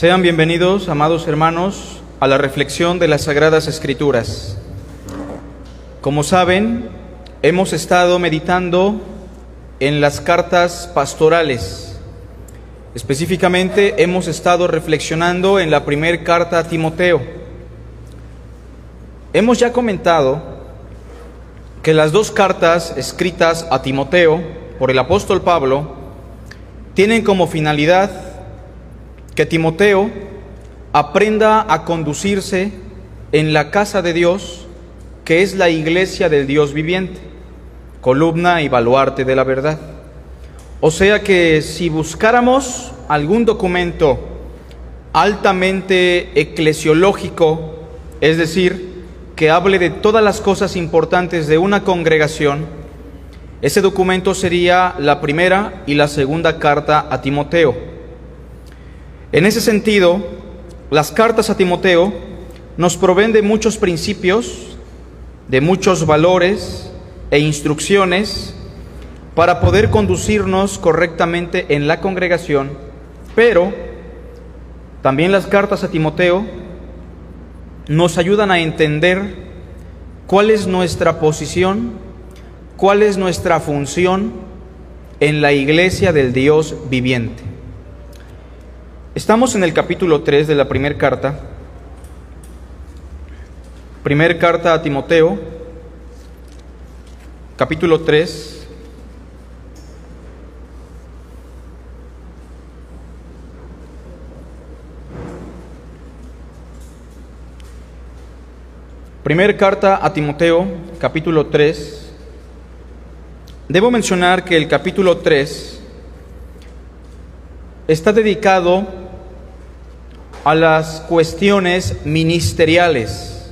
Sean bienvenidos, amados hermanos, a la reflexión de las Sagradas Escrituras. Como saben, hemos estado meditando en las cartas pastorales. Específicamente hemos estado reflexionando en la primera carta a Timoteo. Hemos ya comentado que las dos cartas escritas a Timoteo por el apóstol Pablo tienen como finalidad que Timoteo aprenda a conducirse en la casa de Dios, que es la iglesia del Dios viviente, columna y baluarte de la verdad. O sea que si buscáramos algún documento altamente eclesiológico, es decir, que hable de todas las cosas importantes de una congregación, ese documento sería la primera y la segunda carta a Timoteo. En ese sentido, las cartas a Timoteo nos proveen de muchos principios, de muchos valores e instrucciones para poder conducirnos correctamente en la congregación, pero también las cartas a Timoteo nos ayudan a entender cuál es nuestra posición, cuál es nuestra función en la iglesia del Dios viviente. Estamos en el capítulo 3 de la primera carta. Primer carta a Timoteo, capítulo 3. Primer carta a Timoteo, capítulo 3. Debo mencionar que el capítulo 3 está dedicado a las cuestiones ministeriales.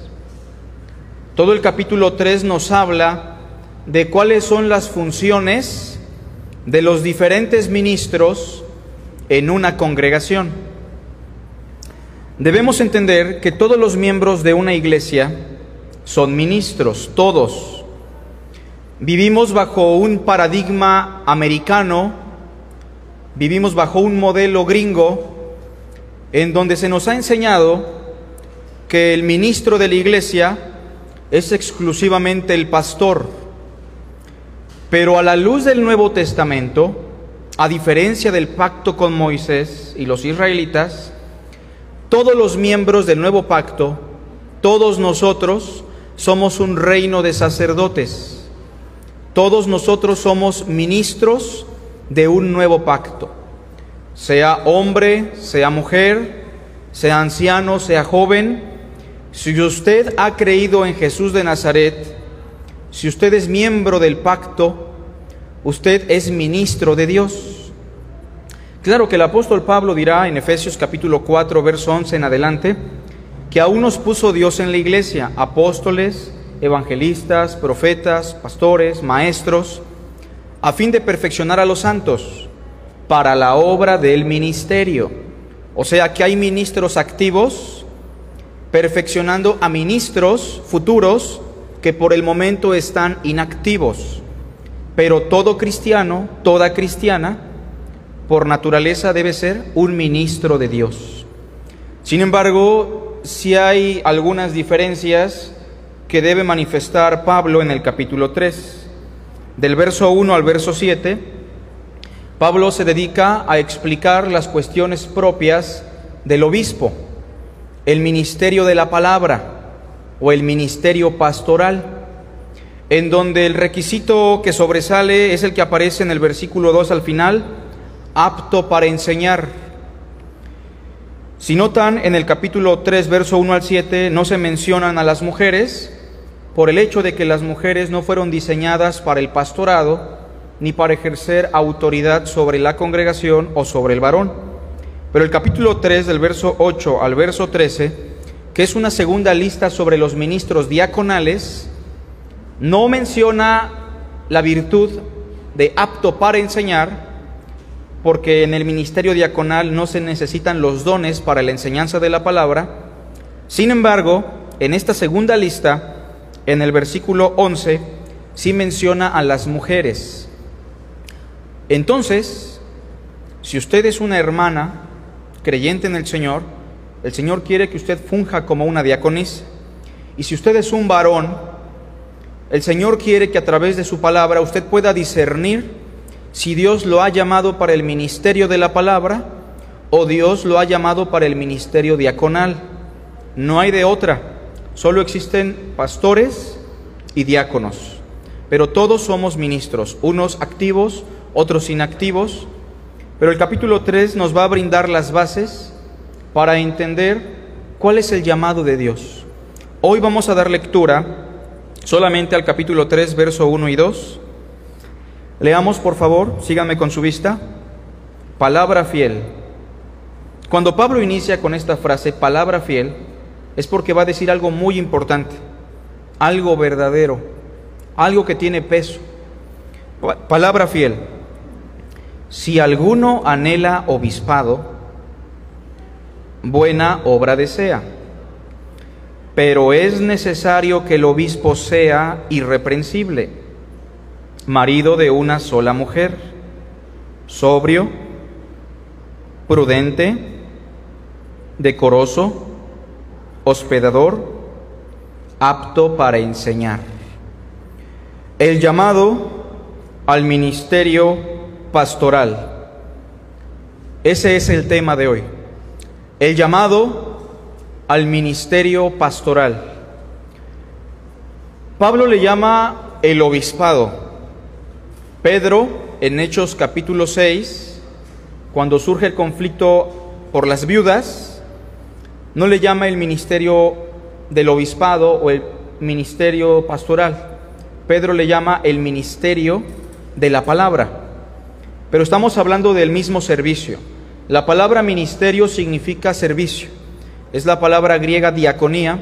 Todo el capítulo 3 nos habla de cuáles son las funciones de los diferentes ministros en una congregación. Debemos entender que todos los miembros de una iglesia son ministros, todos. Vivimos bajo un paradigma americano, vivimos bajo un modelo gringo en donde se nos ha enseñado que el ministro de la iglesia es exclusivamente el pastor. Pero a la luz del Nuevo Testamento, a diferencia del pacto con Moisés y los israelitas, todos los miembros del nuevo pacto, todos nosotros somos un reino de sacerdotes. Todos nosotros somos ministros de un nuevo pacto sea hombre, sea mujer, sea anciano, sea joven, si usted ha creído en Jesús de Nazaret, si usted es miembro del pacto, usted es ministro de Dios. Claro que el apóstol Pablo dirá en Efesios capítulo 4, verso 11 en adelante, que aún nos puso Dios en la iglesia, apóstoles, evangelistas, profetas, pastores, maestros, a fin de perfeccionar a los santos para la obra del ministerio. O sea que hay ministros activos perfeccionando a ministros futuros que por el momento están inactivos. Pero todo cristiano, toda cristiana, por naturaleza debe ser un ministro de Dios. Sin embargo, si hay algunas diferencias que debe manifestar Pablo en el capítulo 3, del verso 1 al verso 7, Pablo se dedica a explicar las cuestiones propias del obispo, el ministerio de la palabra o el ministerio pastoral, en donde el requisito que sobresale es el que aparece en el versículo 2 al final, apto para enseñar. Si notan, en el capítulo 3, verso 1 al 7, no se mencionan a las mujeres por el hecho de que las mujeres no fueron diseñadas para el pastorado, ni para ejercer autoridad sobre la congregación o sobre el varón. Pero el capítulo 3 del verso 8 al verso 13, que es una segunda lista sobre los ministros diaconales, no menciona la virtud de apto para enseñar, porque en el ministerio diaconal no se necesitan los dones para la enseñanza de la palabra. Sin embargo, en esta segunda lista, en el versículo 11, sí menciona a las mujeres. Entonces, si usted es una hermana creyente en el Señor, el Señor quiere que usted funja como una diaconisa. Y si usted es un varón, el Señor quiere que a través de su palabra usted pueda discernir si Dios lo ha llamado para el ministerio de la palabra o Dios lo ha llamado para el ministerio diaconal. No hay de otra. Solo existen pastores y diáconos. Pero todos somos ministros, unos activos, otros inactivos. Pero el capítulo 3 nos va a brindar las bases para entender cuál es el llamado de Dios. Hoy vamos a dar lectura solamente al capítulo 3, verso 1 y 2. Leamos, por favor, síganme con su vista. Palabra fiel. Cuando Pablo inicia con esta frase, palabra fiel, es porque va a decir algo muy importante, algo verdadero, algo que tiene peso. Palabra fiel. Si alguno anhela obispado, buena obra desea. Pero es necesario que el obispo sea irreprensible, marido de una sola mujer, sobrio, prudente, decoroso, hospedador, apto para enseñar. El llamado al ministerio pastoral. Ese es el tema de hoy el llamado al ministerio pastoral. Pablo le llama el obispado. Pedro, en Hechos capítulo 6, cuando surge el conflicto por las viudas, no le llama el ministerio del obispado o el ministerio pastoral. Pedro le llama el ministerio de la palabra. Pero estamos hablando del mismo servicio. La palabra ministerio significa servicio. Es la palabra griega diaconía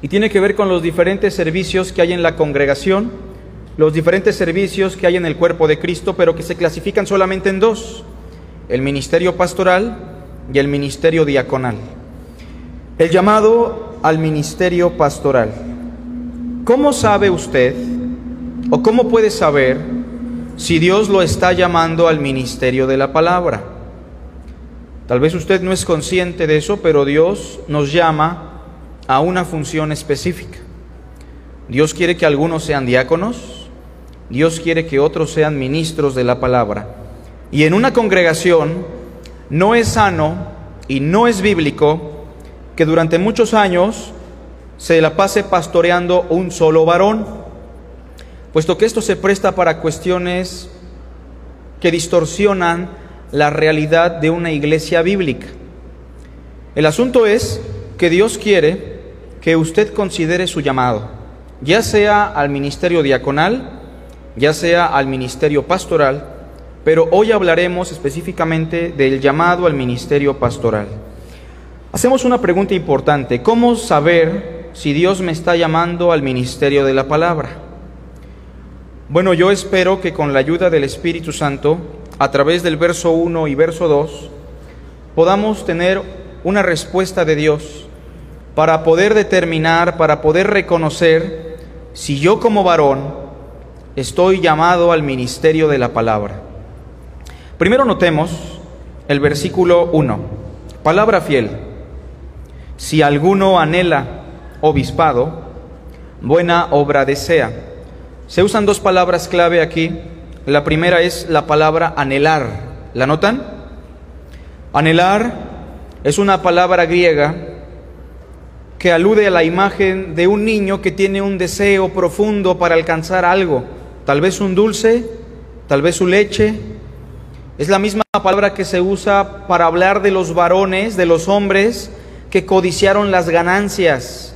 y tiene que ver con los diferentes servicios que hay en la congregación, los diferentes servicios que hay en el cuerpo de Cristo, pero que se clasifican solamente en dos, el ministerio pastoral y el ministerio diaconal. El llamado al ministerio pastoral. ¿Cómo sabe usted o cómo puede saber si Dios lo está llamando al ministerio de la palabra? Tal vez usted no es consciente de eso, pero Dios nos llama a una función específica. Dios quiere que algunos sean diáconos, Dios quiere que otros sean ministros de la palabra. Y en una congregación no es sano y no es bíblico que durante muchos años se la pase pastoreando un solo varón, puesto que esto se presta para cuestiones que distorsionan la realidad de una iglesia bíblica. El asunto es que Dios quiere que usted considere su llamado, ya sea al ministerio diaconal, ya sea al ministerio pastoral, pero hoy hablaremos específicamente del llamado al ministerio pastoral. Hacemos una pregunta importante, ¿cómo saber si Dios me está llamando al ministerio de la palabra? Bueno, yo espero que con la ayuda del Espíritu Santo a través del verso 1 y verso 2, podamos tener una respuesta de Dios para poder determinar, para poder reconocer si yo como varón estoy llamado al ministerio de la palabra. Primero notemos el versículo 1, palabra fiel. Si alguno anhela obispado, buena obra desea. Se usan dos palabras clave aquí la primera es la palabra anhelar. ¿La notan? Anhelar es una palabra griega que alude a la imagen de un niño que tiene un deseo profundo para alcanzar algo, tal vez un dulce, tal vez su leche. Es la misma palabra que se usa para hablar de los varones, de los hombres que codiciaron las ganancias,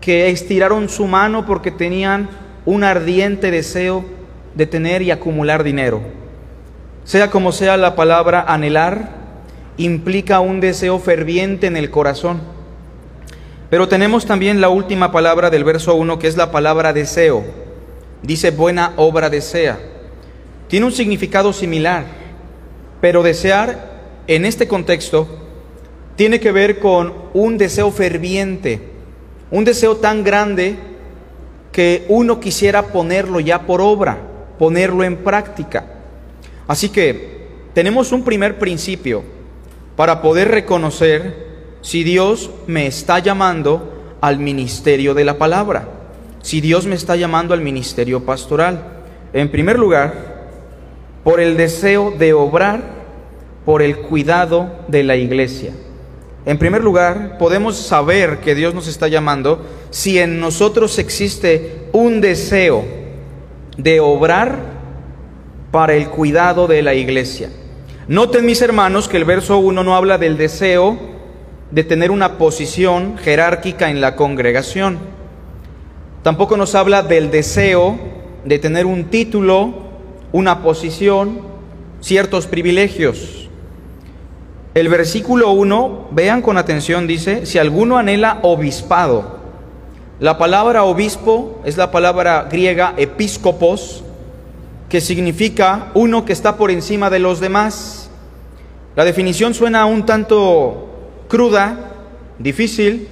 que estiraron su mano porque tenían un ardiente deseo de tener y acumular dinero. Sea como sea la palabra anhelar, implica un deseo ferviente en el corazón. Pero tenemos también la última palabra del verso 1, que es la palabra deseo. Dice buena obra desea. Tiene un significado similar, pero desear en este contexto tiene que ver con un deseo ferviente, un deseo tan grande que uno quisiera ponerlo ya por obra ponerlo en práctica. Así que tenemos un primer principio. para poder reconocer si Dios me está llamando al ministerio de la palabra, si Dios me está llamando al ministerio pastoral. En primer lugar, por el deseo de obrar por el cuidado de la iglesia. En primer lugar, podemos saber que Dios nos está llamando si en nosotros existe un deseo de obrar para el cuidado de la iglesia. Noten mis hermanos que el verso 1 no habla del deseo de tener una posición jerárquica en la congregación. Tampoco nos habla del deseo de tener un título, una posición, ciertos privilegios. El versículo 1, vean con atención, dice, si alguno anhela obispado. La palabra obispo es la palabra griega episcopos, que significa uno que está por encima de los demás. La definición suena un tanto cruda, difícil,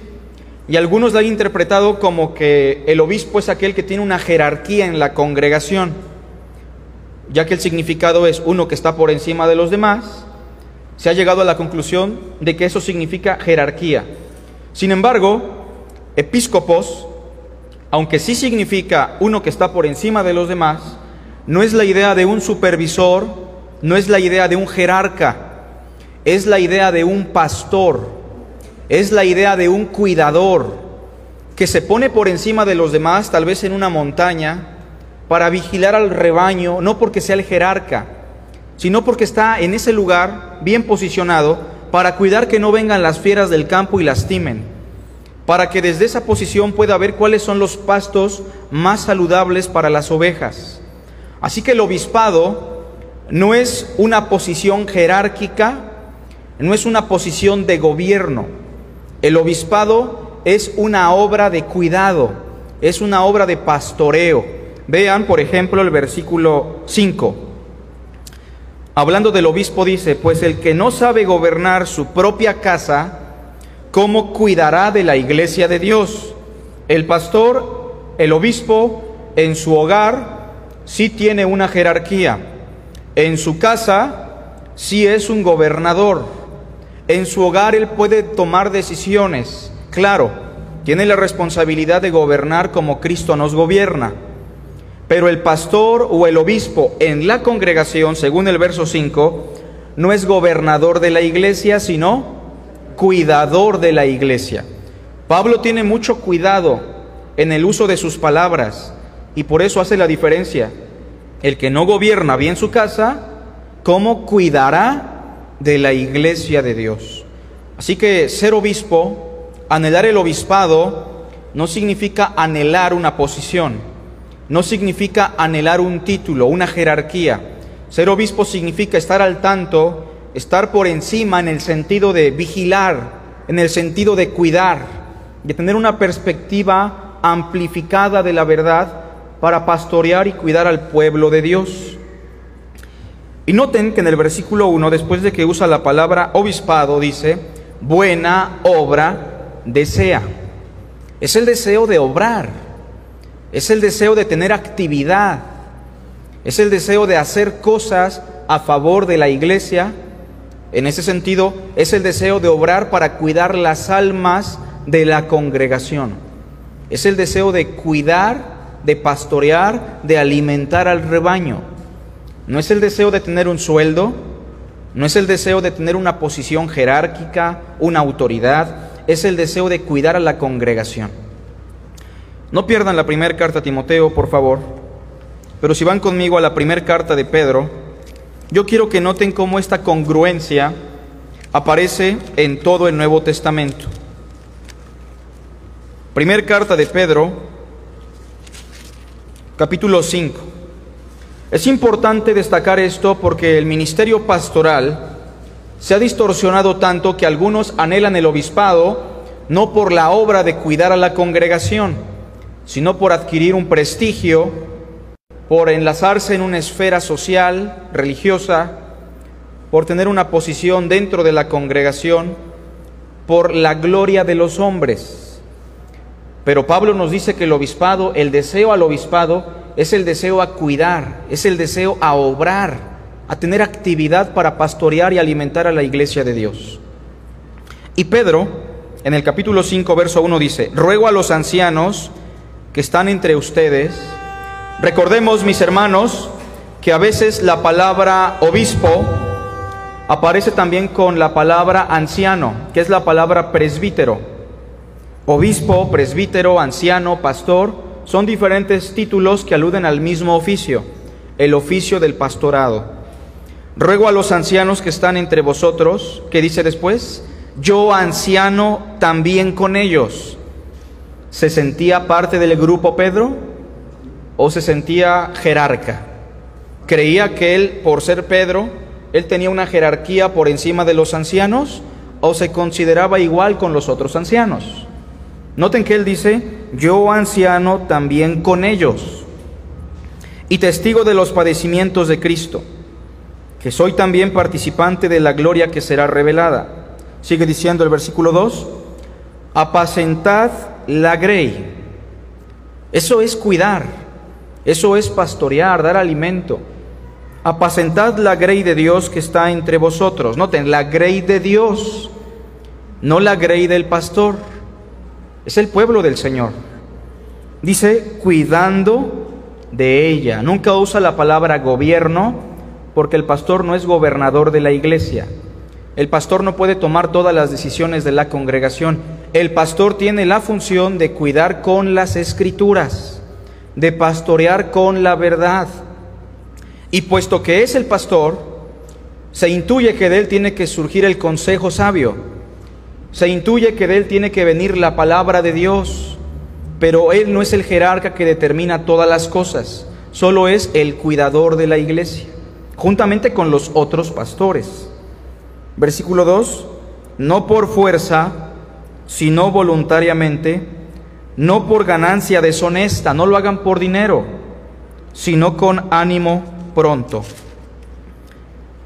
y algunos la han interpretado como que el obispo es aquel que tiene una jerarquía en la congregación, ya que el significado es uno que está por encima de los demás, se ha llegado a la conclusión de que eso significa jerarquía. Sin embargo, episcopos, aunque sí significa uno que está por encima de los demás, no es la idea de un supervisor, no es la idea de un jerarca, es la idea de un pastor, es la idea de un cuidador que se pone por encima de los demás, tal vez en una montaña, para vigilar al rebaño, no porque sea el jerarca, sino porque está en ese lugar bien posicionado para cuidar que no vengan las fieras del campo y lastimen, para que desde esa posición pueda ver cuáles son los pastos más saludables para las ovejas. Así que el obispado no es una posición jerárquica, no es una posición de gobierno. El obispado es una obra de cuidado, es una obra de pastoreo. Vean, por ejemplo, el versículo 5. Hablando del obispo dice, pues el que no sabe gobernar su propia casa, ¿cómo cuidará de la iglesia de Dios? El pastor, el obispo, en su hogar sí tiene una jerarquía. En su casa sí es un gobernador. En su hogar él puede tomar decisiones. Claro, tiene la responsabilidad de gobernar como Cristo nos gobierna. Pero el pastor o el obispo en la congregación, según el verso 5, no es gobernador de la iglesia, sino cuidador de la iglesia. Pablo tiene mucho cuidado en el uso de sus palabras y por eso hace la diferencia. El que no gobierna bien su casa, ¿cómo cuidará de la iglesia de Dios? Así que ser obispo, anhelar el obispado, no significa anhelar una posición no significa anhelar un título, una jerarquía. Ser obispo significa estar al tanto, estar por encima en el sentido de vigilar, en el sentido de cuidar, de tener una perspectiva amplificada de la verdad para pastorear y cuidar al pueblo de Dios. Y noten que en el versículo 1, después de que usa la palabra obispado, dice, buena obra desea. Es el deseo de obrar es el deseo de tener actividad, es el deseo de hacer cosas a favor de la iglesia. En ese sentido, es el deseo de obrar para cuidar las almas de la congregación. Es el deseo de cuidar, de pastorear, de alimentar al rebaño. No es el deseo de tener un sueldo, no es el deseo de tener una posición jerárquica, una autoridad, es el deseo de cuidar a la congregación. No pierdan la primera carta a Timoteo, por favor. Pero si van conmigo a la primera carta de Pedro, yo quiero que noten cómo esta congruencia aparece en todo el Nuevo Testamento. Primer carta de Pedro, capítulo 5. Es importante destacar esto porque el ministerio pastoral se ha distorsionado tanto que algunos anhelan el obispado no por la obra de cuidar a la congregación, sino por adquirir un prestigio, por enlazarse en una esfera social, religiosa, por tener una posición dentro de la congregación, por la gloria de los hombres. Pero Pablo nos dice que el obispado, el deseo al obispado, es el deseo a cuidar, es el deseo a obrar a tener actividad para pastorear y alimentar a la iglesia de Dios. Y Pedro, en el capítulo 5, verso 1 dice, ruego a los ancianos que están entre ustedes, recordemos mis hermanos, que a veces la palabra obispo aparece también con la palabra anciano, que es la palabra presbítero. Obispo, presbítero, anciano, pastor, son diferentes títulos que aluden al mismo oficio, el oficio del pastorado. Ruego a los ancianos que están entre vosotros, que dice después, yo anciano también con ellos. ¿Se sentía parte del grupo Pedro o se sentía jerarca? ¿Creía que él, por ser Pedro, él tenía una jerarquía por encima de los ancianos o se consideraba igual con los otros ancianos? Noten que él dice, yo anciano también con ellos y testigo de los padecimientos de Cristo, que soy también participante de la gloria que será revelada. Sigue diciendo el versículo 2, apacentad la grey. Eso es cuidar, eso es pastorear, dar alimento. Apacentad la grey de Dios que está entre vosotros. Noten, la grey de Dios, no la grey del pastor. Es el pueblo del Señor. Dice, cuidando de ella. Nunca usa la palabra gobierno porque el pastor no es gobernador de la iglesia. El pastor no puede tomar todas las decisiones de la congregación. El pastor tiene la función de cuidar con las escrituras, de pastorear con la verdad. Y puesto que es el pastor, se intuye que de él tiene que surgir el consejo sabio. Se intuye que de él tiene que venir la palabra de Dios. Pero él no es el jerarca que determina todas las cosas, solo es el cuidador de la iglesia, juntamente con los otros pastores. Versículo 2, no por fuerza, sino voluntariamente, no por ganancia deshonesta, no lo hagan por dinero, sino con ánimo pronto.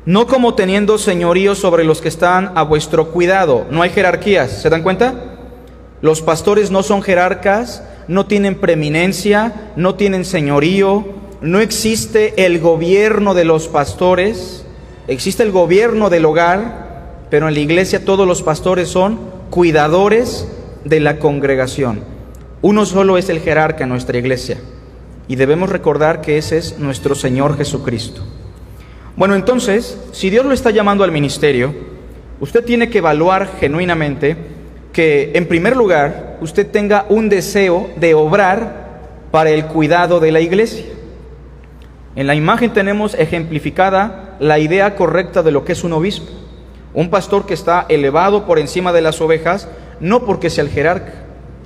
No como teniendo señorío sobre los que están a vuestro cuidado. No hay jerarquías, ¿se dan cuenta? Los pastores no son jerarcas, no tienen preeminencia, no tienen señorío, no existe el gobierno de los pastores, existe el gobierno del hogar, pero en la iglesia todos los pastores son cuidadores de la congregación. Uno solo es el jerarca en nuestra iglesia y debemos recordar que ese es nuestro Señor Jesucristo. Bueno, entonces, si Dios lo está llamando al ministerio, usted tiene que evaluar genuinamente que en primer lugar usted tenga un deseo de obrar para el cuidado de la iglesia. En la imagen tenemos ejemplificada la idea correcta de lo que es un obispo. Un pastor que está elevado por encima de las ovejas, no porque sea el jerarca,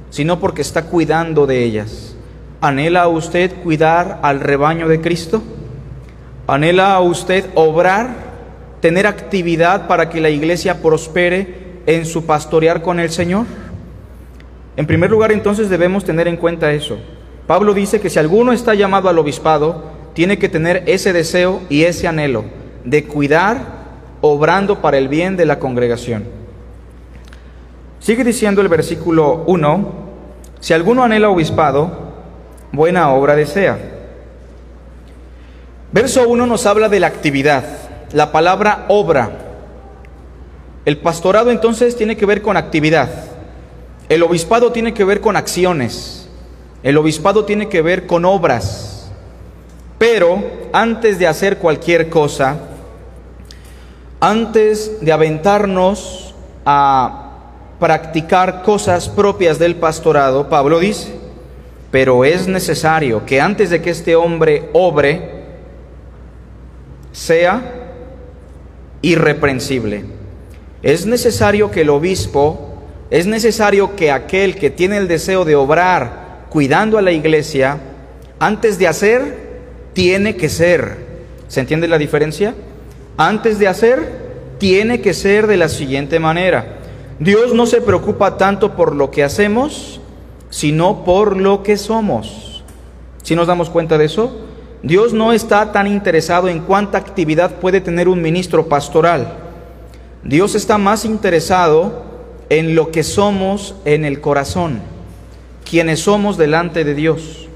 sino porque está cuidando de ellas. ¿Anhela usted cuidar al rebaño de Cristo? ¿Anhela usted obrar, tener actividad para que la iglesia prospere en su pastorear con el Señor? En primer lugar, entonces debemos tener en cuenta eso. Pablo dice que si alguno está llamado al obispado, tiene que tener ese deseo y ese anhelo de cuidar, obrando para el bien de la congregación. Sigue diciendo el versículo 1, si alguno anhela obispado, buena obra desea. Verso 1 nos habla de la actividad, la palabra obra. El pastorado entonces tiene que ver con actividad. El obispado tiene que ver con acciones. El obispado tiene que ver con obras. Pero antes de hacer cualquier cosa, antes de aventarnos a practicar cosas propias del pastorado, Pablo dice, pero es necesario que antes de que este hombre obre, sea irreprensible. Es necesario que el obispo, es necesario que aquel que tiene el deseo de obrar cuidando a la iglesia, antes de hacer, tiene que ser. ¿Se entiende la diferencia? Antes de hacer, tiene que ser de la siguiente manera. Dios no se preocupa tanto por lo que hacemos, sino por lo que somos. ¿Si nos damos cuenta de eso? Dios no está tan interesado en cuánta actividad puede tener un ministro pastoral. Dios está más interesado en lo que somos en el corazón, quienes somos delante de Dios.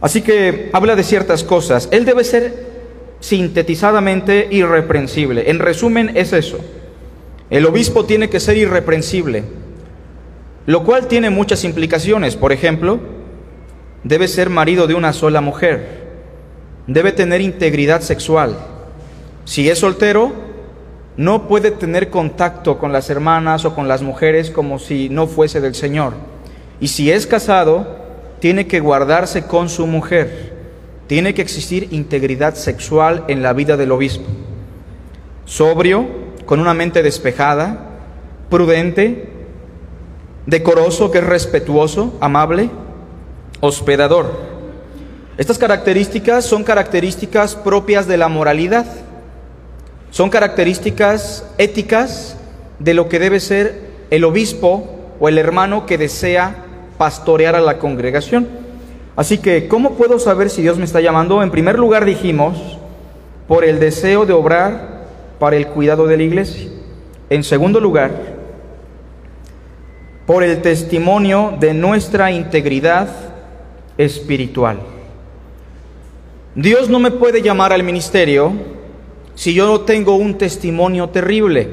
Así que habla de ciertas cosas. Él debe ser sintetizadamente irreprensible. En resumen es eso. El obispo tiene que ser irreprensible, lo cual tiene muchas implicaciones. Por ejemplo, debe ser marido de una sola mujer, debe tener integridad sexual. Si es soltero, no puede tener contacto con las hermanas o con las mujeres como si no fuese del Señor. Y si es casado, tiene que guardarse con su mujer. Tiene que existir integridad sexual en la vida del obispo. Sobrio, con una mente despejada, prudente, decoroso, que es respetuoso, amable, hospedador. Estas características son características propias de la moralidad. Son características éticas de lo que debe ser el obispo o el hermano que desea pastorear a la congregación. Así que, ¿cómo puedo saber si Dios me está llamando? En primer lugar dijimos, por el deseo de obrar para el cuidado de la iglesia. En segundo lugar, por el testimonio de nuestra integridad espiritual. Dios no me puede llamar al ministerio si yo no tengo un testimonio terrible?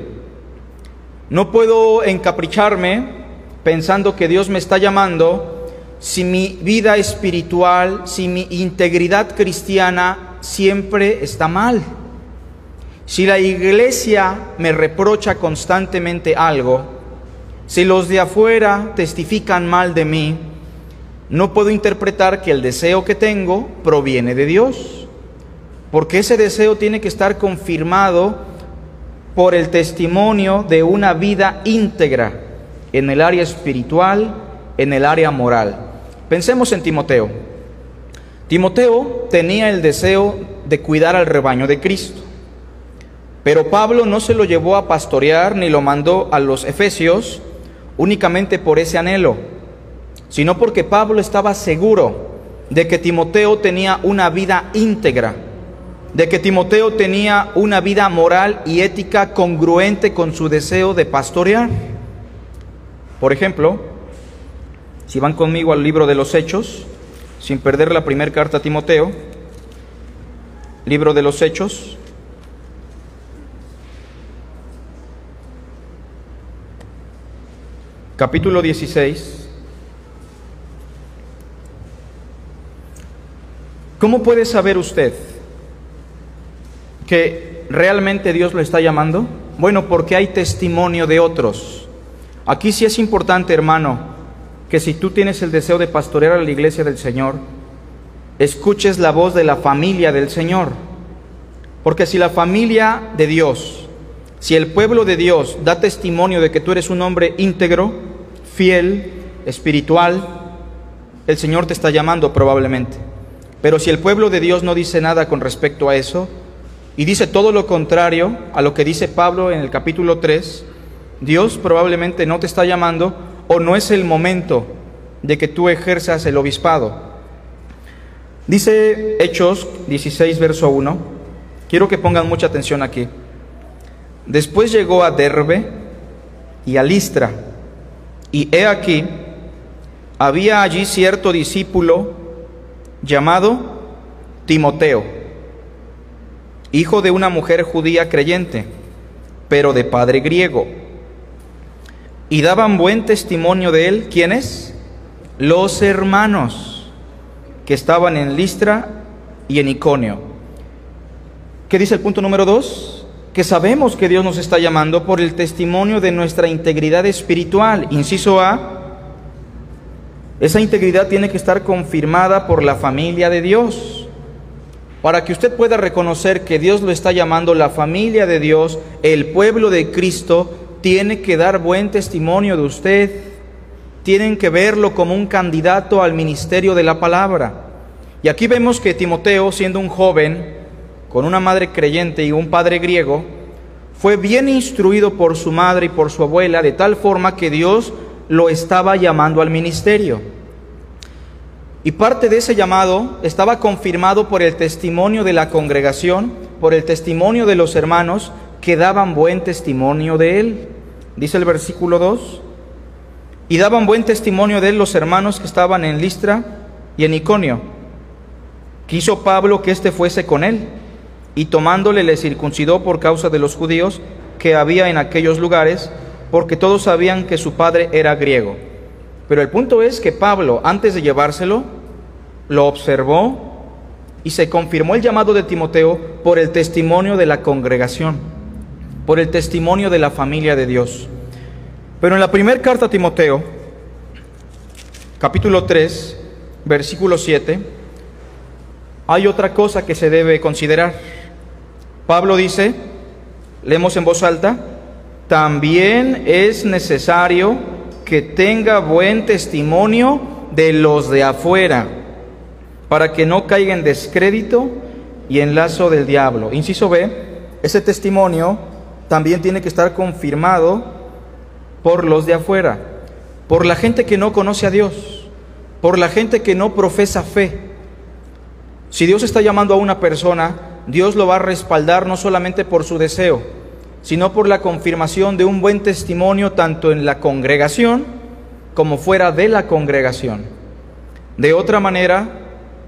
No puedo encapricharme pensando que Dios me está llamando si mi vida espiritual, si mi integridad cristiana siempre está mal. Si la iglesia me reprocha constantemente algo, si los de afuera testifican mal de mí, no puedo interpretar que el deseo que tengo proviene de Dios porque ese deseo tiene que estar confirmado por el testimonio de una vida íntegra en el área espiritual, en el área moral. Pensemos en Timoteo. Timoteo tenía el deseo de cuidar al rebaño de Cristo, pero Pablo no se lo llevó a pastorear ni lo mandó a los efesios únicamente por ese anhelo, sino porque Pablo estaba seguro de que Timoteo tenía una vida íntegra de que Timoteo tenía una vida moral y ética congruente con su deseo de pastorear. Por ejemplo, si van conmigo al libro de los Hechos, sin perder la primera carta a Timoteo, libro de los Hechos, capítulo 16, ¿cómo puede saber usted? que realmente Dios lo está llamando? Bueno, porque hay testimonio de otros. Aquí sí es importante, hermano, que si tú tienes el deseo de pastorear a la iglesia del Señor, escuches la voz de la familia del Señor. Porque si la familia de Dios, si el pueblo de Dios da testimonio de que tú eres un hombre íntegro, fiel, espiritual, el Señor te está llamando probablemente. Pero si el pueblo de Dios no dice nada con respecto a eso, y dice todo lo contrario a lo que dice Pablo en el capítulo 3, Dios probablemente no te está llamando o no es el momento de que tú ejerzas el obispado. Dice Hechos 16, verso 1, quiero que pongan mucha atención aquí. Después llegó a Derbe y a Listra, y he aquí, había allí cierto discípulo llamado Timoteo hijo de una mujer judía creyente, pero de padre griego. Y daban buen testimonio de él, ¿quiénes? Los hermanos que estaban en Listra y en Iconio. ¿Qué dice el punto número dos? Que sabemos que Dios nos está llamando por el testimonio de nuestra integridad espiritual. Inciso A, esa integridad tiene que estar confirmada por la familia de Dios. Para que usted pueda reconocer que Dios lo está llamando la familia de Dios, el pueblo de Cristo, tiene que dar buen testimonio de usted. Tienen que verlo como un candidato al ministerio de la palabra. Y aquí vemos que Timoteo, siendo un joven, con una madre creyente y un padre griego, fue bien instruido por su madre y por su abuela, de tal forma que Dios lo estaba llamando al ministerio. Y parte de ese llamado estaba confirmado por el testimonio de la congregación, por el testimonio de los hermanos que daban buen testimonio de él. Dice el versículo 2. Y daban buen testimonio de él los hermanos que estaban en Listra y en Iconio. Quiso Pablo que éste fuese con él. y tomándole le circuncidó por causa de los judíos que había en aquellos lugares, porque todos sabían que su padre era griego. Pero el punto es que Pablo, antes de llevárselo, lo observó y se confirmó el llamado de Timoteo por el testimonio de la congregación, por el testimonio de la familia de Dios. Pero en la primera carta a Timoteo, capítulo 3, versículo 7, hay otra cosa que se debe considerar. Pablo dice, leemos en voz alta, también es necesario que tenga buen testimonio de los de afuera, para que no caiga en descrédito y en lazo del diablo. Inciso B, ese testimonio también tiene que estar confirmado por los de afuera, por la gente que no conoce a Dios, por la gente que no profesa fe. Si Dios está llamando a una persona, Dios lo va a respaldar no solamente por su deseo, sino por la confirmación de un buen testimonio tanto en la congregación como fuera de la congregación. De otra manera,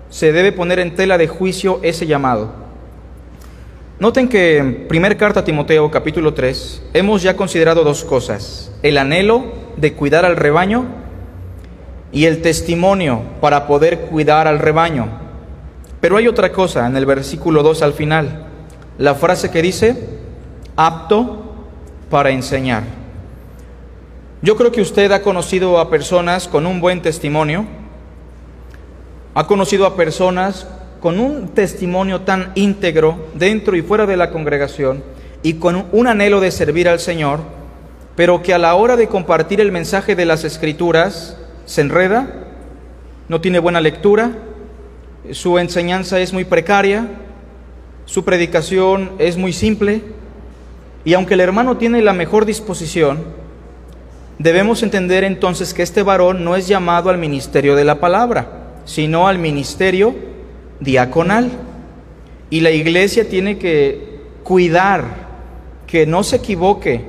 se debe poner en tela de juicio ese llamado. Noten que en primer carta a Timoteo capítulo 3 hemos ya considerado dos cosas, el anhelo de cuidar al rebaño y el testimonio para poder cuidar al rebaño. Pero hay otra cosa en el versículo 2 al final, la frase que dice, apto para enseñar. Yo creo que usted ha conocido a personas con un buen testimonio, ha conocido a personas con un testimonio tan íntegro dentro y fuera de la congregación y con un anhelo de servir al Señor, pero que a la hora de compartir el mensaje de las escrituras se enreda, no tiene buena lectura, su enseñanza es muy precaria, su predicación es muy simple, y aunque el hermano tiene la mejor disposición, debemos entender entonces que este varón no es llamado al ministerio de la palabra, sino al ministerio diaconal. Y la iglesia tiene que cuidar que no se equivoque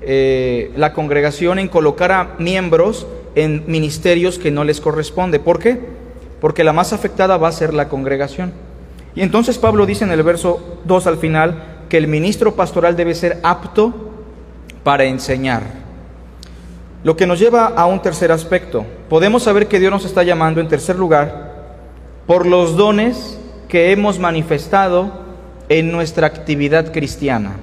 eh, la congregación en colocar a miembros en ministerios que no les corresponde. ¿Por qué? Porque la más afectada va a ser la congregación. Y entonces Pablo dice en el verso 2 al final, que el ministro pastoral debe ser apto para enseñar. Lo que nos lleva a un tercer aspecto. Podemos saber que Dios nos está llamando en tercer lugar por los dones que hemos manifestado en nuestra actividad cristiana.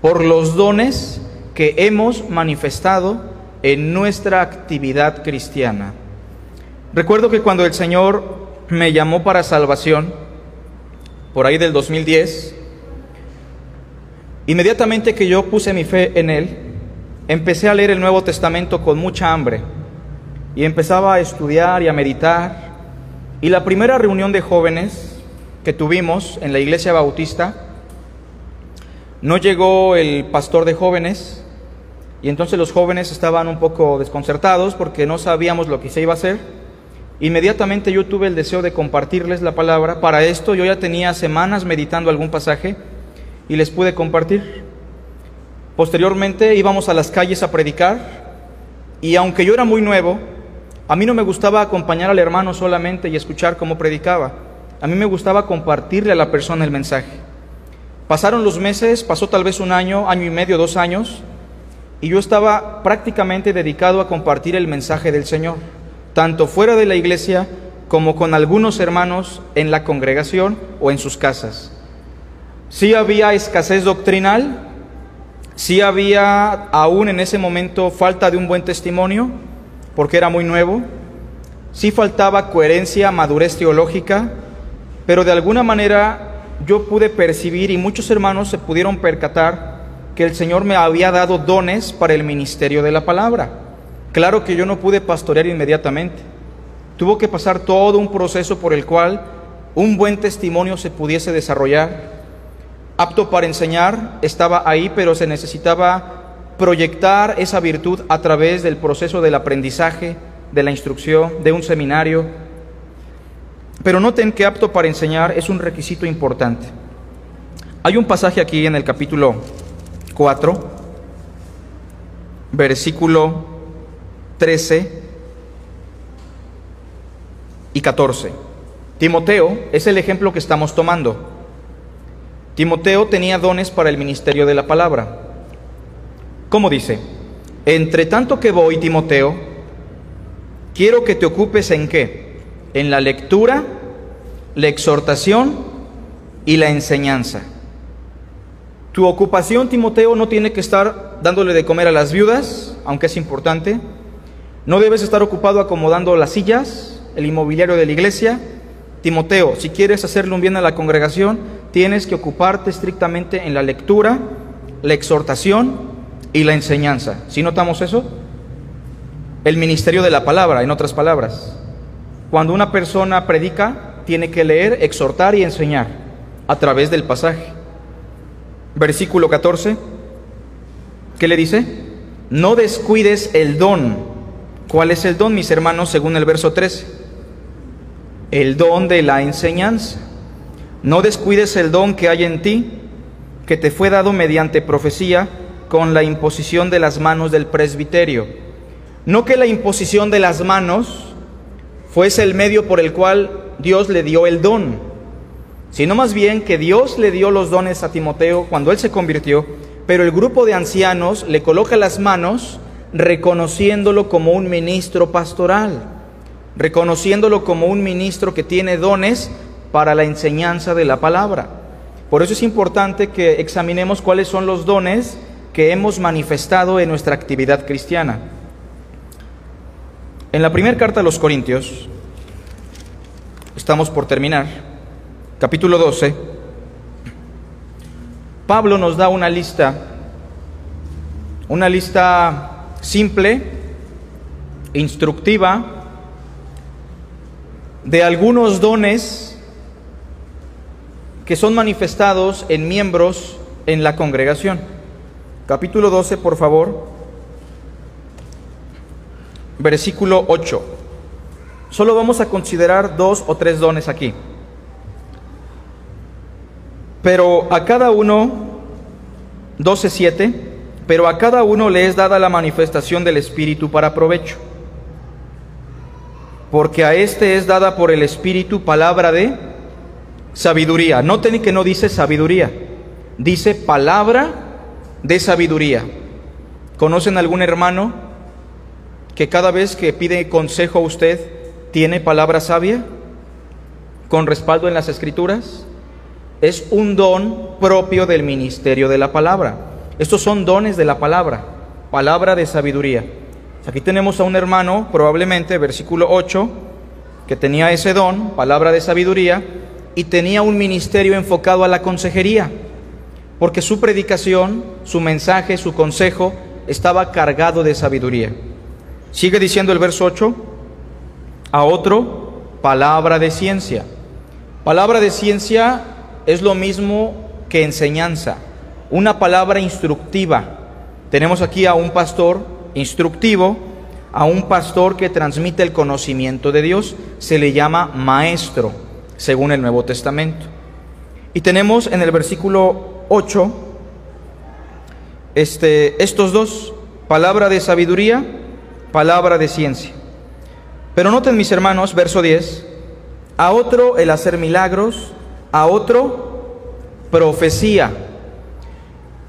Por los dones que hemos manifestado en nuestra actividad cristiana. Recuerdo que cuando el Señor me llamó para salvación, por ahí del 2010, Inmediatamente que yo puse mi fe en Él, empecé a leer el Nuevo Testamento con mucha hambre y empezaba a estudiar y a meditar. Y la primera reunión de jóvenes que tuvimos en la iglesia bautista, no llegó el pastor de jóvenes y entonces los jóvenes estaban un poco desconcertados porque no sabíamos lo que se iba a hacer. Inmediatamente yo tuve el deseo de compartirles la palabra. Para esto yo ya tenía semanas meditando algún pasaje y les pude compartir. Posteriormente íbamos a las calles a predicar y aunque yo era muy nuevo, a mí no me gustaba acompañar al hermano solamente y escuchar cómo predicaba. A mí me gustaba compartirle a la persona el mensaje. Pasaron los meses, pasó tal vez un año, año y medio, dos años, y yo estaba prácticamente dedicado a compartir el mensaje del Señor, tanto fuera de la iglesia como con algunos hermanos en la congregación o en sus casas. Sí había escasez doctrinal, sí había aún en ese momento falta de un buen testimonio, porque era muy nuevo, sí faltaba coherencia, madurez teológica, pero de alguna manera yo pude percibir y muchos hermanos se pudieron percatar que el Señor me había dado dones para el ministerio de la palabra. Claro que yo no pude pastorear inmediatamente. Tuvo que pasar todo un proceso por el cual un buen testimonio se pudiese desarrollar apto para enseñar, estaba ahí, pero se necesitaba proyectar esa virtud a través del proceso del aprendizaje, de la instrucción, de un seminario. Pero noten que apto para enseñar es un requisito importante. Hay un pasaje aquí en el capítulo 4, versículo 13 y 14. Timoteo es el ejemplo que estamos tomando. Timoteo tenía dones para el ministerio de la palabra. ¿Cómo dice? Entre tanto que voy, Timoteo, quiero que te ocupes en qué? En la lectura, la exhortación y la enseñanza. Tu ocupación, Timoteo, no tiene que estar dándole de comer a las viudas, aunque es importante. No debes estar ocupado acomodando las sillas, el inmobiliario de la iglesia. Timoteo, si quieres hacerle un bien a la congregación, tienes que ocuparte estrictamente en la lectura, la exhortación y la enseñanza. ¿Sí notamos eso? El ministerio de la palabra, en otras palabras. Cuando una persona predica, tiene que leer, exhortar y enseñar a través del pasaje. Versículo 14, ¿qué le dice? No descuides el don. ¿Cuál es el don, mis hermanos, según el verso 13? El don de la enseñanza. No descuides el don que hay en ti, que te fue dado mediante profecía con la imposición de las manos del presbiterio. No que la imposición de las manos fuese el medio por el cual Dios le dio el don, sino más bien que Dios le dio los dones a Timoteo cuando él se convirtió, pero el grupo de ancianos le coloca las manos reconociéndolo como un ministro pastoral, reconociéndolo como un ministro que tiene dones para la enseñanza de la palabra. Por eso es importante que examinemos cuáles son los dones que hemos manifestado en nuestra actividad cristiana. En la primera carta a los Corintios, estamos por terminar, capítulo 12, Pablo nos da una lista, una lista simple, instructiva, de algunos dones que son manifestados en miembros en la congregación. Capítulo 12, por favor. Versículo 8. Solo vamos a considerar dos o tres dones aquí. Pero a cada uno, 12.7, pero a cada uno le es dada la manifestación del Espíritu para provecho. Porque a este es dada por el Espíritu palabra de sabiduría. Noten que no dice sabiduría, dice palabra de sabiduría. ¿Conocen algún hermano que cada vez que pide consejo a usted tiene palabra sabia con respaldo en las escrituras? Es un don propio del ministerio de la palabra. Estos son dones de la palabra, palabra de sabiduría. Aquí tenemos a un hermano, probablemente, versículo 8, que tenía ese don, palabra de sabiduría, y tenía un ministerio enfocado a la consejería porque su predicación, su mensaje, su consejo estaba cargado de sabiduría. Sigue diciendo el verso 8, a otro, palabra de ciencia. Palabra de ciencia es lo mismo que enseñanza, una palabra instructiva. Tenemos aquí a un pastor instructivo, a un pastor que transmite el conocimiento de Dios, se le llama maestro, según el Nuevo Testamento. Y tenemos en el versículo 8, este, estos dos, palabra de sabiduría, palabra de ciencia. Pero noten mis hermanos, verso 10, a otro el hacer milagros, a otro profecía.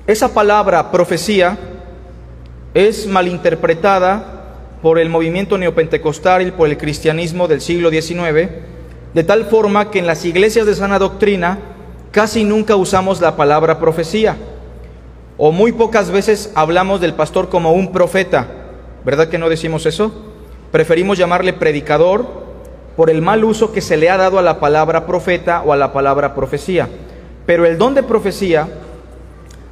Esa palabra profecía es malinterpretada por el movimiento neopentecostal y por el cristianismo del siglo XIX, de tal forma que en las iglesias de sana doctrina casi nunca usamos la palabra profecía o muy pocas veces hablamos del pastor como un profeta. ¿Verdad que no decimos eso? Preferimos llamarle predicador por el mal uso que se le ha dado a la palabra profeta o a la palabra profecía. Pero el don de profecía,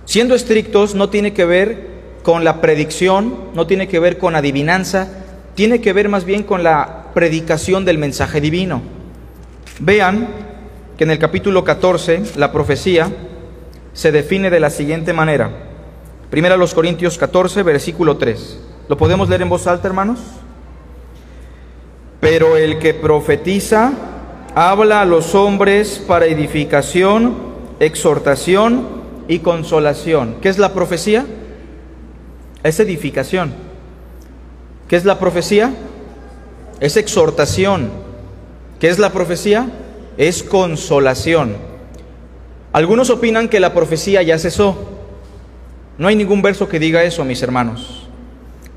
siendo estrictos, no tiene que ver con la predicción, no tiene que ver con adivinanza, tiene que ver más bien con la predicación del mensaje divino. Vean que en el capítulo 14 la profecía se define de la siguiente manera. Primera los Corintios 14, versículo 3. ¿Lo podemos leer en voz alta, hermanos? Pero el que profetiza habla a los hombres para edificación, exhortación y consolación. ¿Qué es la profecía? Es edificación. ¿Qué es la profecía? Es exhortación. ¿Qué es la profecía? Es consolación. Algunos opinan que la profecía ya cesó. No hay ningún verso que diga eso, mis hermanos.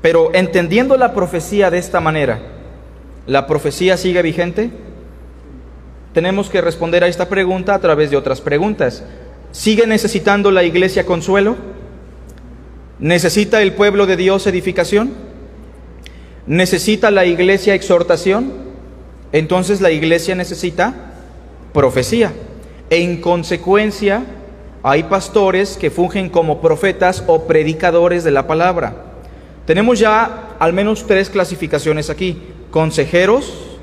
Pero entendiendo la profecía de esta manera, ¿la profecía sigue vigente? Tenemos que responder a esta pregunta a través de otras preguntas. ¿Sigue necesitando la iglesia consuelo? ¿Necesita el pueblo de Dios edificación? ¿Necesita la iglesia exhortación? Entonces la iglesia necesita profecía. En consecuencia, hay pastores que fungen como profetas o predicadores de la palabra. Tenemos ya al menos tres clasificaciones aquí. Consejeros,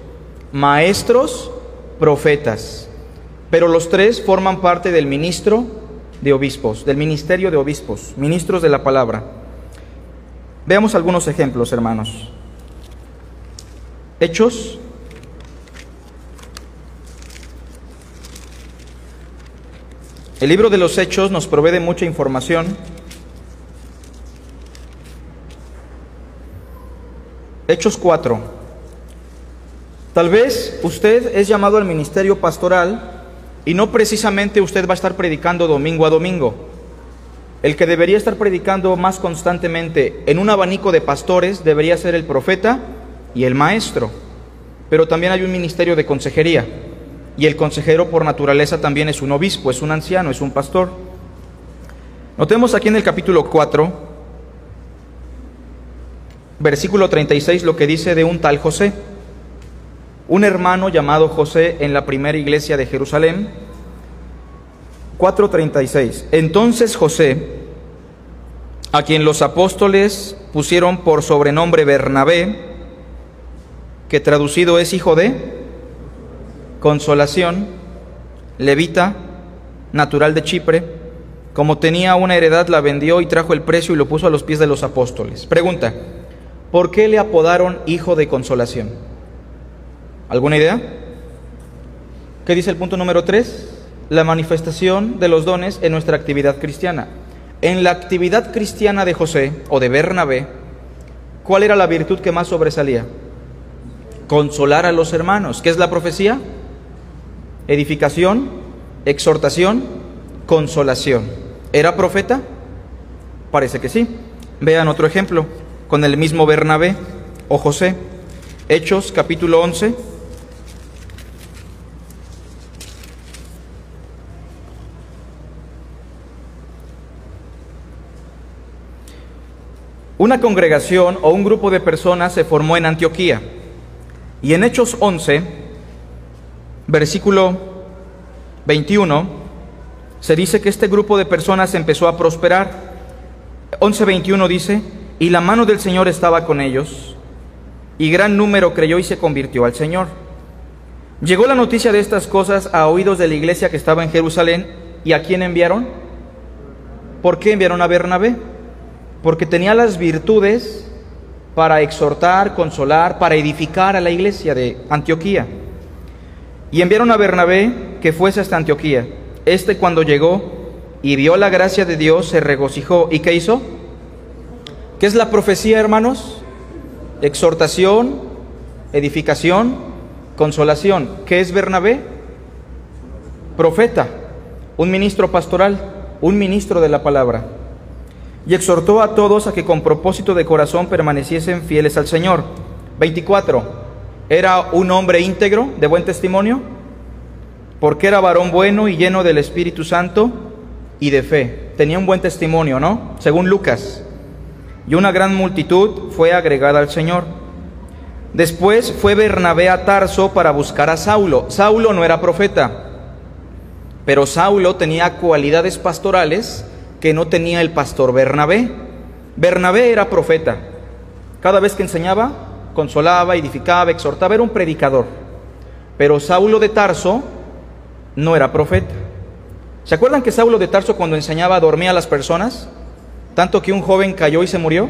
maestros, profetas. Pero los tres forman parte del ministro de obispos, del ministerio de obispos, ministros de la palabra. Veamos algunos ejemplos, hermanos. Hechos El libro de los Hechos nos provee de mucha información. Hechos 4. Tal vez usted es llamado al ministerio pastoral y no precisamente usted va a estar predicando domingo a domingo. El que debería estar predicando más constantemente en un abanico de pastores debería ser el profeta y el maestro. Pero también hay un ministerio de consejería y el consejero por naturaleza también es un obispo, es un anciano, es un pastor. Notemos aquí en el capítulo 4, versículo 36, lo que dice de un tal José, un hermano llamado José en la primera iglesia de Jerusalén. 4.36. Entonces José, a quien los apóstoles pusieron por sobrenombre Bernabé, que traducido es hijo de consolación, levita, natural de Chipre, como tenía una heredad la vendió y trajo el precio y lo puso a los pies de los apóstoles. Pregunta, ¿por qué le apodaron hijo de consolación? ¿Alguna idea? ¿Qué dice el punto número 3? La manifestación de los dones en nuestra actividad cristiana. En la actividad cristiana de José o de Bernabé, ¿cuál era la virtud que más sobresalía? Consolar a los hermanos. ¿Qué es la profecía? Edificación, exhortación, consolación. ¿Era profeta? Parece que sí. Vean otro ejemplo con el mismo Bernabé o José. Hechos capítulo 11. Una congregación o un grupo de personas se formó en Antioquía. Y en Hechos 11 versículo 21, se dice que este grupo de personas empezó a prosperar. 11.21 dice, y la mano del Señor estaba con ellos, y gran número creyó y se convirtió al Señor. Llegó la noticia de estas cosas a oídos de la iglesia que estaba en Jerusalén, ¿y a quién enviaron? ¿Por qué enviaron a Bernabé? Porque tenía las virtudes para exhortar, consolar, para edificar a la iglesia de Antioquía. Y enviaron a Bernabé que fuese hasta Antioquía. Este cuando llegó y vio la gracia de Dios, se regocijó. ¿Y qué hizo? ¿Qué es la profecía, hermanos? Exhortación, edificación, consolación. ¿Qué es Bernabé? Profeta, un ministro pastoral, un ministro de la palabra. Y exhortó a todos a que con propósito de corazón permaneciesen fieles al Señor. 24 era un hombre íntegro, de buen testimonio, porque era varón bueno y lleno del Espíritu Santo y de fe. Tenía un buen testimonio, ¿no? Según Lucas. Y una gran multitud fue agregada al Señor. Después fue Bernabé a Tarso para buscar a Saulo. Saulo no era profeta, pero Saulo tenía cualidades pastorales que no tenía el pastor Bernabé. Bernabé era profeta. Cada vez que enseñaba, consolaba, edificaba, exhortaba, era un predicador. Pero Saulo de Tarso no era profeta. ¿Se acuerdan que Saulo de Tarso cuando enseñaba dormía a las personas? Tanto que un joven cayó y se murió.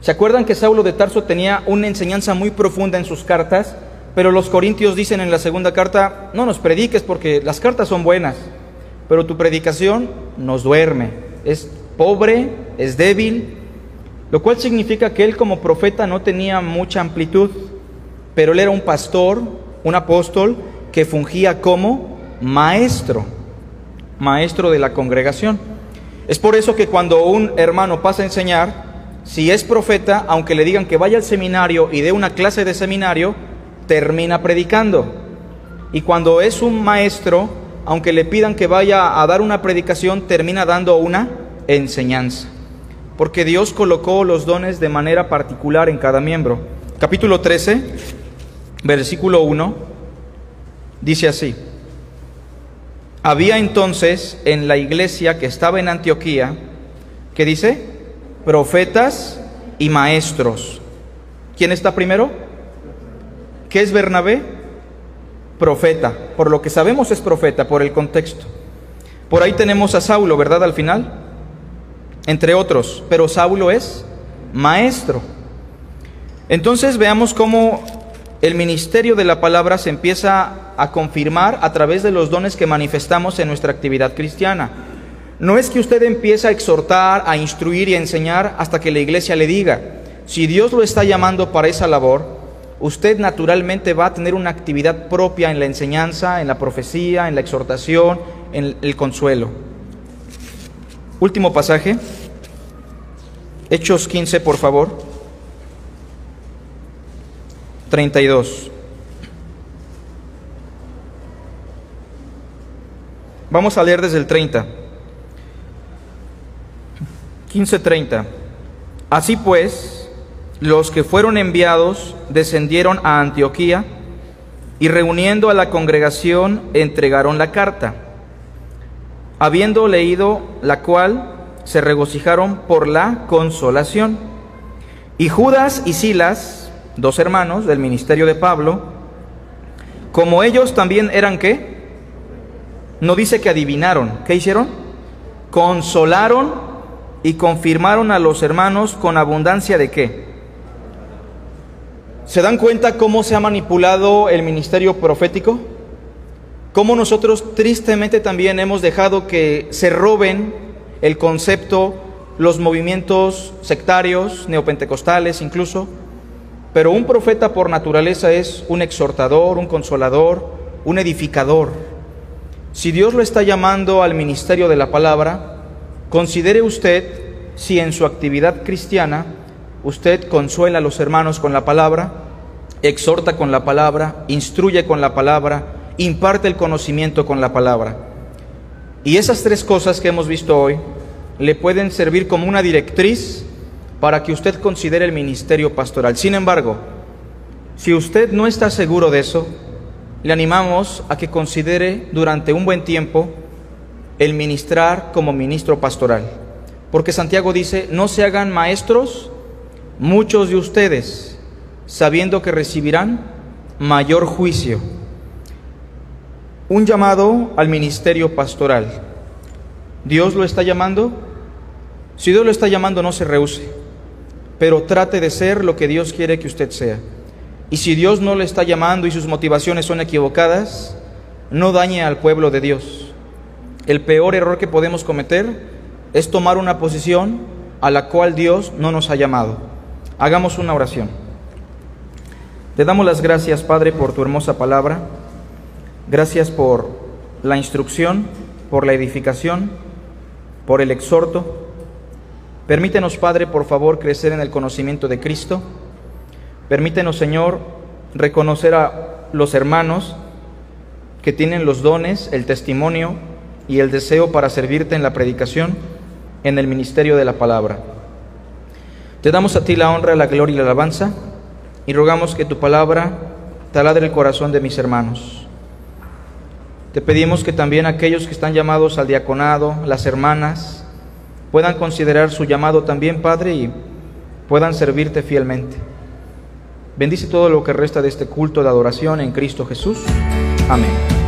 ¿Se acuerdan que Saulo de Tarso tenía una enseñanza muy profunda en sus cartas? Pero los corintios dicen en la segunda carta, no nos prediques porque las cartas son buenas, pero tu predicación nos duerme. Es pobre, es débil, lo cual significa que él como profeta no tenía mucha amplitud, pero él era un pastor, un apóstol que fungía como maestro. maestro de la congregación. Es por eso que cuando un hermano pasa a enseñar, si es profeta, aunque le digan que vaya al seminario y dé una clase de seminario, termina predicando. Y cuando es un maestro, aunque le pidan que vaya a dar una predicación, termina dando una enseñanza. Porque Dios colocó los dones de manera particular en cada miembro. Capítulo 13, versículo 1, dice así. Había entonces en la iglesia que estaba en Antioquía, ¿qué dice? Profetas y maestros. ¿Quién está primero? ¿Qué es Bernabé? Profeta. Por lo que sabemos es profeta, por el contexto. Por ahí tenemos a Saulo, ¿verdad? Al final. Entre otros. Pero Saulo es maestro. Entonces veamos cómo el ministerio de la palabra se empieza a confirmar a través de los dones que manifestamos en nuestra actividad cristiana. No es que usted empiece a exhortar, a instruir y a enseñar hasta que la iglesia le diga. Si Dios lo está llamando para esa labor, usted naturalmente va a tener una actividad propia en la enseñanza, en la profecía, en la exhortación, en el consuelo. Último pasaje. Hechos 15, por favor. 32. Vamos a leer desde el 30. 15:30. Así pues, los que fueron enviados descendieron a Antioquía y reuniendo a la congregación entregaron la carta. Habiendo leído la cual, se regocijaron por la consolación. Y Judas y Silas, dos hermanos del ministerio de Pablo, como ellos también eran qué? No dice que adivinaron, ¿qué hicieron? Consolaron y confirmaron a los hermanos con abundancia de qué? ¿Se dan cuenta cómo se ha manipulado el ministerio profético? Cómo nosotros tristemente también hemos dejado que se roben el concepto, los movimientos sectarios, neopentecostales incluso, pero un profeta por naturaleza es un exhortador, un consolador, un edificador. Si Dios lo está llamando al ministerio de la palabra, considere usted si en su actividad cristiana usted consuela a los hermanos con la palabra, exhorta con la palabra, instruye con la palabra, imparte el conocimiento con la palabra. Y esas tres cosas que hemos visto hoy le pueden servir como una directriz para que usted considere el ministerio pastoral. Sin embargo, si usted no está seguro de eso, le animamos a que considere durante un buen tiempo el ministrar como ministro pastoral. Porque Santiago dice, no se hagan maestros muchos de ustedes, sabiendo que recibirán mayor juicio. Un llamado al ministerio pastoral. ¿Dios lo está llamando? Si Dios lo está llamando, no se rehúse pero trate de ser lo que Dios quiere que usted sea. Y si Dios no le está llamando y sus motivaciones son equivocadas, no dañe al pueblo de Dios. El peor error que podemos cometer es tomar una posición a la cual Dios no nos ha llamado. Hagamos una oración. Te damos las gracias, Padre, por tu hermosa palabra. Gracias por la instrucción, por la edificación, por el exhorto. Permítenos, Padre, por favor, crecer en el conocimiento de Cristo. Permítenos, Señor, reconocer a los hermanos que tienen los dones, el testimonio y el deseo para servirte en la predicación, en el ministerio de la palabra. Te damos a ti la honra, la gloria y la alabanza y rogamos que tu palabra taladre el corazón de mis hermanos. Te pedimos que también aquellos que están llamados al diaconado, las hermanas, puedan considerar su llamado también, Padre, y puedan servirte fielmente. Bendice todo lo que resta de este culto de adoración en Cristo Jesús. Amén.